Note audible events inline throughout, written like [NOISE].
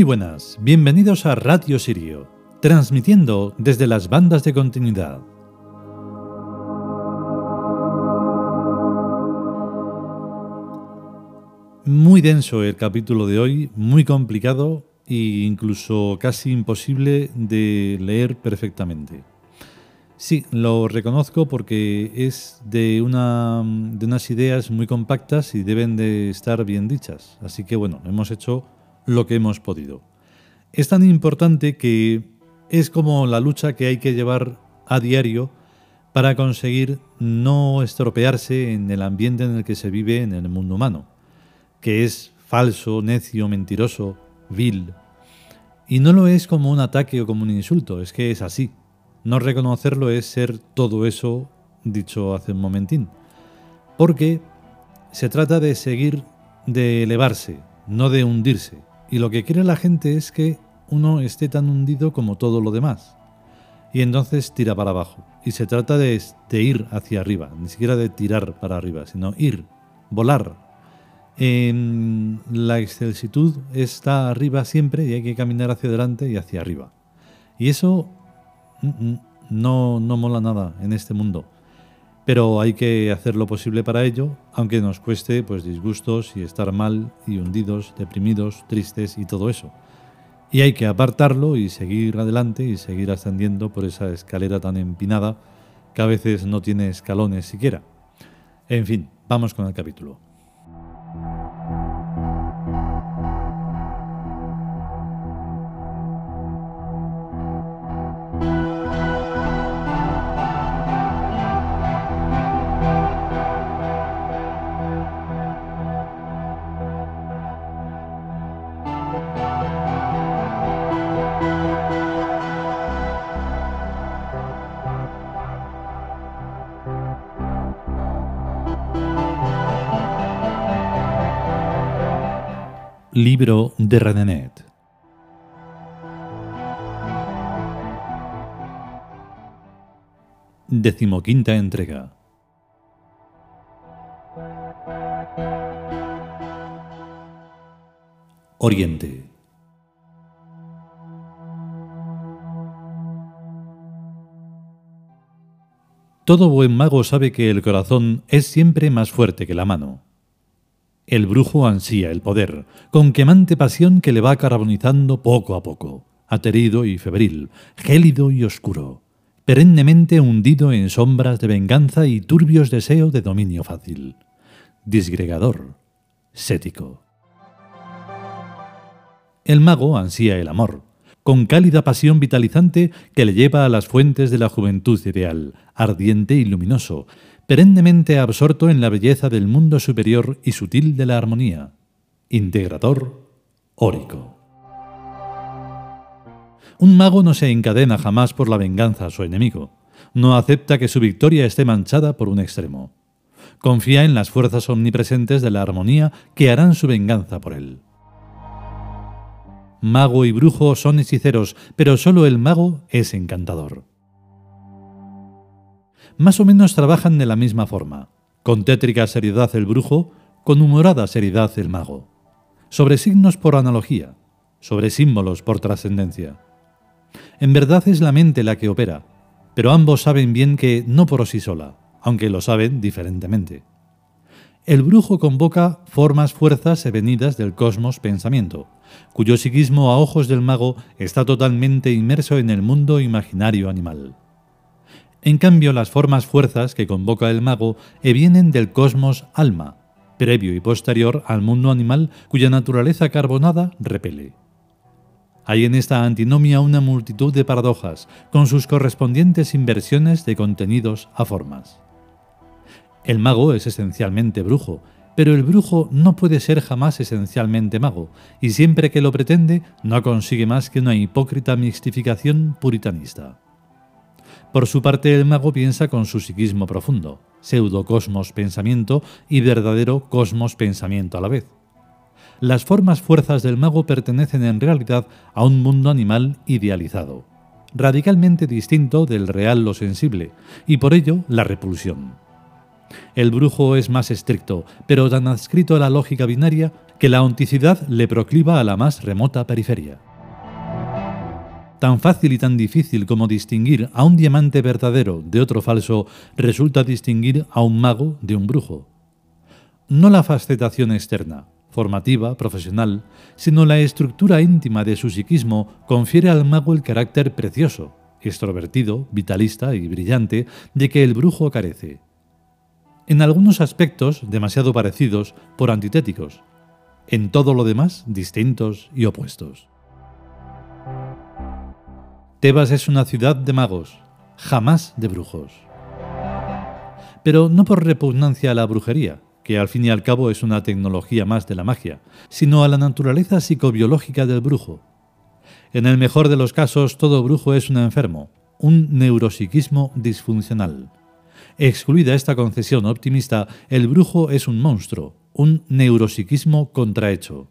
Muy buenas, bienvenidos a Radio Sirio, transmitiendo desde las bandas de continuidad. Muy denso el capítulo de hoy, muy complicado e incluso casi imposible de leer perfectamente. Sí, lo reconozco porque es de, una, de unas ideas muy compactas y deben de estar bien dichas. Así que bueno, hemos hecho lo que hemos podido. Es tan importante que es como la lucha que hay que llevar a diario para conseguir no estropearse en el ambiente en el que se vive en el mundo humano, que es falso, necio, mentiroso, vil. Y no lo es como un ataque o como un insulto, es que es así. No reconocerlo es ser todo eso dicho hace un momentín. Porque se trata de seguir, de elevarse, no de hundirse. Y lo que quiere la gente es que uno esté tan hundido como todo lo demás. Y entonces tira para abajo. Y se trata de, ir hacia arriba, ni siquiera de tirar para arriba, sino ir, volar. En la excelsitud está arriba siempre y hay que caminar hacia adelante y hacia arriba. Y eso no, no mola nada en este mundo. Pero hay que hacer lo posible para ello, aunque nos cueste pues disgustos y estar mal y hundidos, deprimidos, tristes y todo eso. Y hay que apartarlo y seguir adelante y seguir ascendiendo por esa escalera tan empinada que a veces no tiene escalones siquiera. En fin, vamos con el capítulo. Libro de Renenet. Decimoquinta entrega. Oriente. Todo buen mago sabe que el corazón es siempre más fuerte que la mano. El brujo ansía el poder, con quemante pasión que le va carbonizando poco a poco, aterido y febril, gélido y oscuro, perennemente hundido en sombras de venganza y turbios deseos de dominio fácil. Disgregador, sético. El mago ansía el amor, con cálida pasión vitalizante que le lleva a las fuentes de la juventud ideal, ardiente y luminoso, perennemente absorto en la belleza del mundo superior y sutil de la armonía, integrador, órico. Un mago no se encadena jamás por la venganza a su enemigo, no acepta que su victoria esté manchada por un extremo. Confía en las fuerzas omnipresentes de la armonía que harán su venganza por él. Mago y brujo son hechiceros, pero solo el mago es encantador más o menos trabajan de la misma forma, con tétrica seriedad el brujo, con humorada seriedad el mago, sobre signos por analogía, sobre símbolos por trascendencia. En verdad es la mente la que opera, pero ambos saben bien que no por sí sola, aunque lo saben diferentemente. El brujo convoca formas, fuerzas venidas del cosmos pensamiento, cuyo psiquismo a ojos del mago está totalmente inmerso en el mundo imaginario animal. En cambio, las formas fuerzas que convoca el mago vienen del cosmos alma, previo y posterior al mundo animal cuya naturaleza carbonada repele. Hay en esta antinomia una multitud de paradojas, con sus correspondientes inversiones de contenidos a formas. El mago es esencialmente brujo, pero el brujo no puede ser jamás esencialmente mago, y siempre que lo pretende no consigue más que una hipócrita mixtificación puritanista. Por su parte, el mago piensa con su psiquismo profundo, pseudo-cosmos pensamiento y verdadero cosmos pensamiento a la vez. Las formas fuerzas del mago pertenecen en realidad a un mundo animal idealizado, radicalmente distinto del real lo sensible, y por ello la repulsión. El brujo es más estricto, pero tan adscrito a la lógica binaria que la onticidad le procliva a la más remota periferia. Tan fácil y tan difícil como distinguir a un diamante verdadero de otro falso resulta distinguir a un mago de un brujo. No la fascetación externa, formativa, profesional, sino la estructura íntima de su psiquismo confiere al mago el carácter precioso, extrovertido, vitalista y brillante de que el brujo carece. En algunos aspectos demasiado parecidos por antitéticos, en todo lo demás distintos y opuestos. Tebas es una ciudad de magos, jamás de brujos. Pero no por repugnancia a la brujería, que al fin y al cabo es una tecnología más de la magia, sino a la naturaleza psicobiológica del brujo. En el mejor de los casos, todo brujo es un enfermo, un neuropsiquismo disfuncional. Excluida esta concesión optimista, el brujo es un monstruo, un neuropsiquismo contrahecho.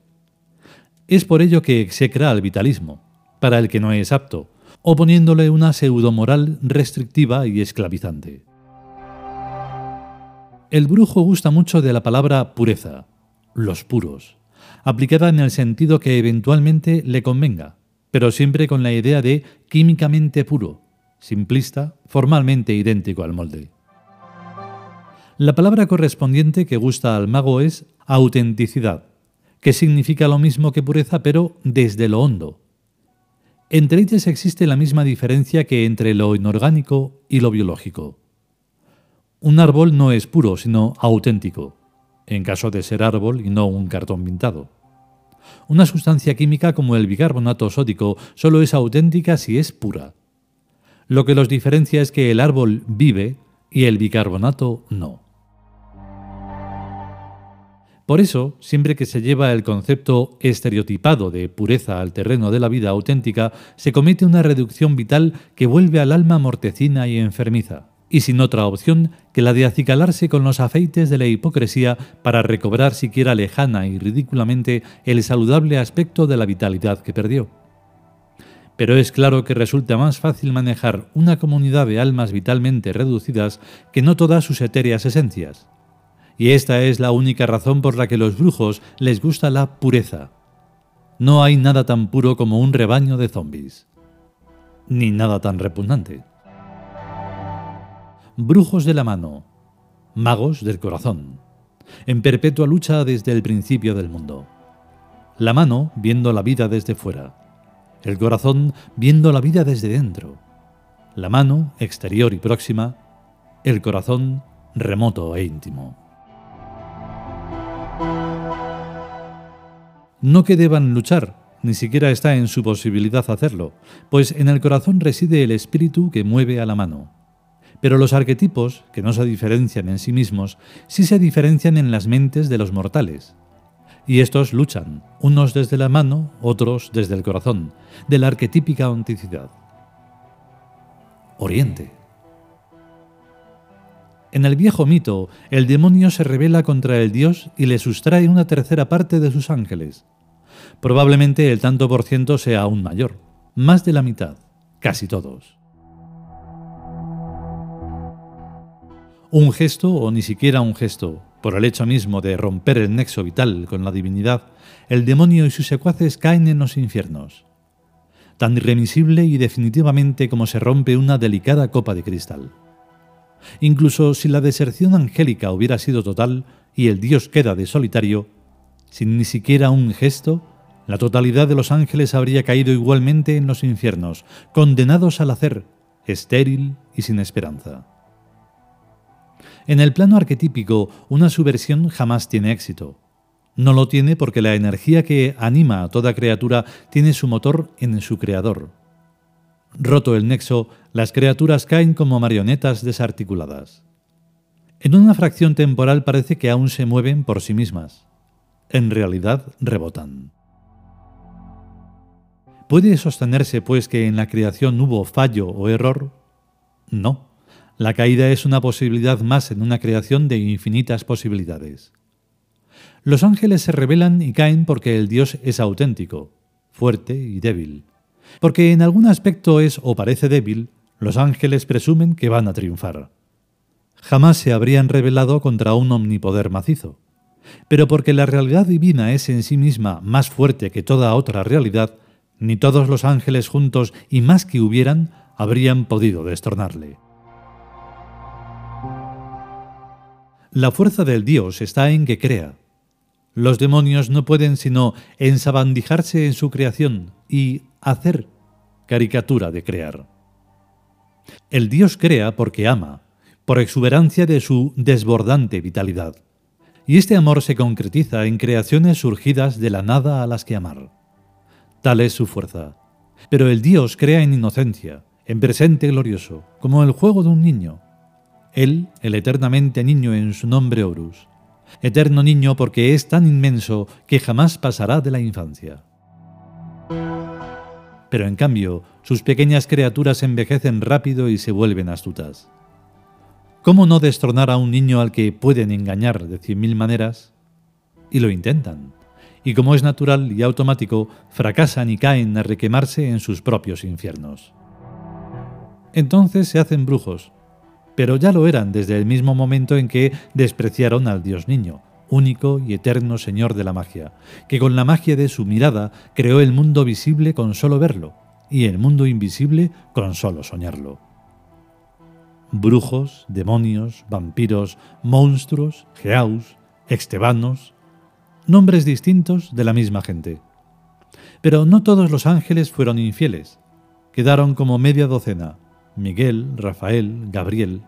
Es por ello que execra al vitalismo, para el que no es apto, oponiéndole una pseudomoral restrictiva y esclavizante. El brujo gusta mucho de la palabra pureza, los puros, aplicada en el sentido que eventualmente le convenga, pero siempre con la idea de químicamente puro, simplista, formalmente idéntico al molde. La palabra correspondiente que gusta al mago es autenticidad, que significa lo mismo que pureza pero desde lo hondo. Entre ellas existe la misma diferencia que entre lo inorgánico y lo biológico. Un árbol no es puro, sino auténtico, en caso de ser árbol y no un cartón pintado. Una sustancia química como el bicarbonato sódico solo es auténtica si es pura. Lo que los diferencia es que el árbol vive y el bicarbonato no. Por eso, siempre que se lleva el concepto estereotipado de pureza al terreno de la vida auténtica, se comete una reducción vital que vuelve al alma mortecina y enfermiza y sin otra opción que la de acicalarse con los afeites de la hipocresía para recobrar siquiera lejana y ridículamente el saludable aspecto de la vitalidad que perdió. Pero es claro que resulta más fácil manejar una comunidad de almas vitalmente reducidas que no todas sus etéreas esencias. Y esta es la única razón por la que los brujos les gusta la pureza. No hay nada tan puro como un rebaño de zombies. Ni nada tan repugnante brujos de la mano, magos del corazón, en perpetua lucha desde el principio del mundo. La mano viendo la vida desde fuera, el corazón viendo la vida desde dentro, la mano exterior y próxima, el corazón remoto e íntimo. No que deban luchar, ni siquiera está en su posibilidad hacerlo, pues en el corazón reside el espíritu que mueve a la mano. Pero los arquetipos, que no se diferencian en sí mismos, sí se diferencian en las mentes de los mortales. Y estos luchan, unos desde la mano, otros desde el corazón, de la arquetípica onticidad. Oriente. En el viejo mito, el demonio se revela contra el dios y le sustrae una tercera parte de sus ángeles. Probablemente el tanto por ciento sea aún mayor, más de la mitad, casi todos. Un gesto o ni siquiera un gesto, por el hecho mismo de romper el nexo vital con la divinidad, el demonio y sus secuaces caen en los infiernos, tan irremisible y definitivamente como se rompe una delicada copa de cristal. Incluso si la deserción angélica hubiera sido total y el Dios queda de solitario, sin ni siquiera un gesto, la totalidad de los ángeles habría caído igualmente en los infiernos, condenados al hacer, estéril y sin esperanza. En el plano arquetípico, una subversión jamás tiene éxito. No lo tiene porque la energía que anima a toda criatura tiene su motor en su creador. Roto el nexo, las criaturas caen como marionetas desarticuladas. En una fracción temporal parece que aún se mueven por sí mismas. En realidad rebotan. ¿Puede sostenerse, pues, que en la creación hubo fallo o error? No. La caída es una posibilidad más en una creación de infinitas posibilidades. Los ángeles se rebelan y caen porque el Dios es auténtico, fuerte y débil. Porque en algún aspecto es o parece débil, los ángeles presumen que van a triunfar. Jamás se habrían rebelado contra un omnipoder macizo. Pero porque la realidad divina es en sí misma más fuerte que toda otra realidad, ni todos los ángeles juntos y más que hubieran, habrían podido destornarle. La fuerza del Dios está en que crea. Los demonios no pueden sino ensabandijarse en su creación y hacer caricatura de crear. El Dios crea porque ama, por exuberancia de su desbordante vitalidad. Y este amor se concretiza en creaciones surgidas de la nada a las que amar. Tal es su fuerza. Pero el Dios crea en inocencia, en presente glorioso, como el juego de un niño. Él, el eternamente niño en su nombre Horus. Eterno niño porque es tan inmenso que jamás pasará de la infancia. Pero en cambio, sus pequeñas criaturas envejecen rápido y se vuelven astutas. ¿Cómo no destronar a un niño al que pueden engañar de cien mil maneras? Y lo intentan. Y como es natural y automático, fracasan y caen a requemarse en sus propios infiernos. Entonces se hacen brujos, pero ya lo eran desde el mismo momento en que despreciaron al Dios niño, único y eterno Señor de la magia, que con la magia de su mirada creó el mundo visible con solo verlo, y el mundo invisible con solo soñarlo. Brujos, demonios, vampiros, monstruos, geaus, extebanos, nombres distintos de la misma gente. Pero no todos los ángeles fueron infieles. Quedaron como media docena, Miguel, Rafael, Gabriel,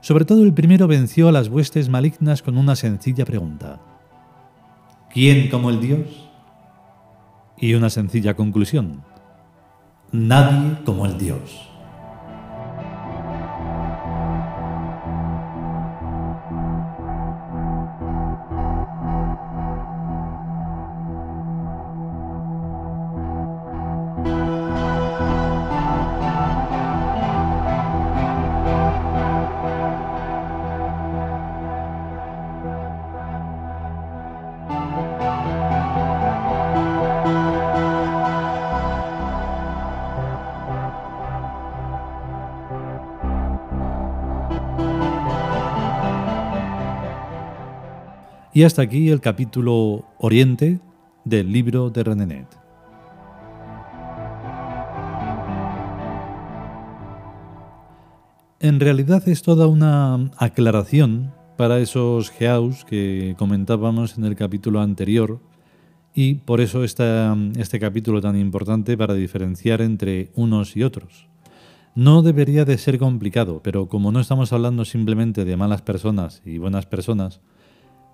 sobre todo el primero venció a las huestes malignas con una sencilla pregunta. ¿Quién como el Dios? Y una sencilla conclusión. Nadie como el Dios. Y hasta aquí el capítulo Oriente del libro de Renenet. En realidad es toda una aclaración para esos geaus que comentábamos en el capítulo anterior y por eso está este capítulo tan importante para diferenciar entre unos y otros. No debería de ser complicado, pero como no estamos hablando simplemente de malas personas y buenas personas,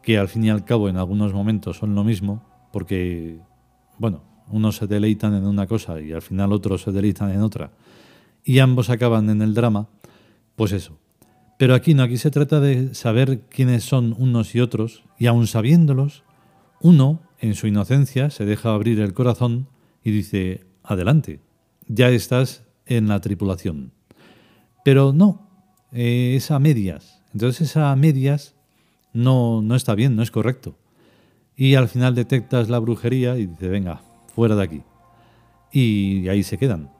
que al fin y al cabo en algunos momentos son lo mismo, porque, bueno, unos se deleitan en una cosa y al final otros se deleitan en otra, y ambos acaban en el drama, pues eso. Pero aquí no, aquí se trata de saber quiénes son unos y otros, y aun sabiéndolos, uno, en su inocencia, se deja abrir el corazón y dice, adelante, ya estás en la tripulación. Pero no, eh, es a medias. Entonces esa a medias no, no está bien, no es correcto. Y al final detectas la brujería y dices, venga, fuera de aquí. Y ahí se quedan.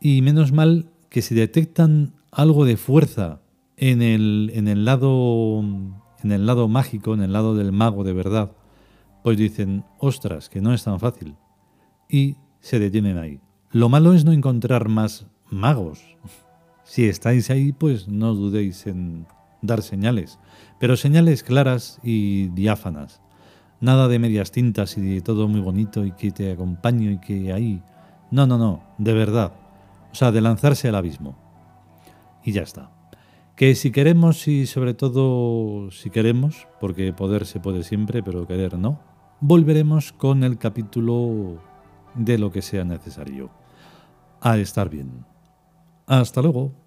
Y menos mal que si detectan algo de fuerza en el, en el lado en el lado mágico, en el lado del mago de verdad, pues dicen, ostras, que no es tan fácil. Y se detienen ahí. Lo malo es no encontrar más magos. [LAUGHS] Si estáis ahí, pues no dudéis en dar señales pero señales claras y diáfanas. Nada de medias tintas y de todo muy bonito y que te acompaño y que ahí. No, no, no, de verdad. O sea, de lanzarse al abismo. Y ya está. Que si queremos y sobre todo si queremos, porque poder se puede siempre, pero querer no, volveremos con el capítulo de lo que sea necesario. A estar bien. Hasta luego.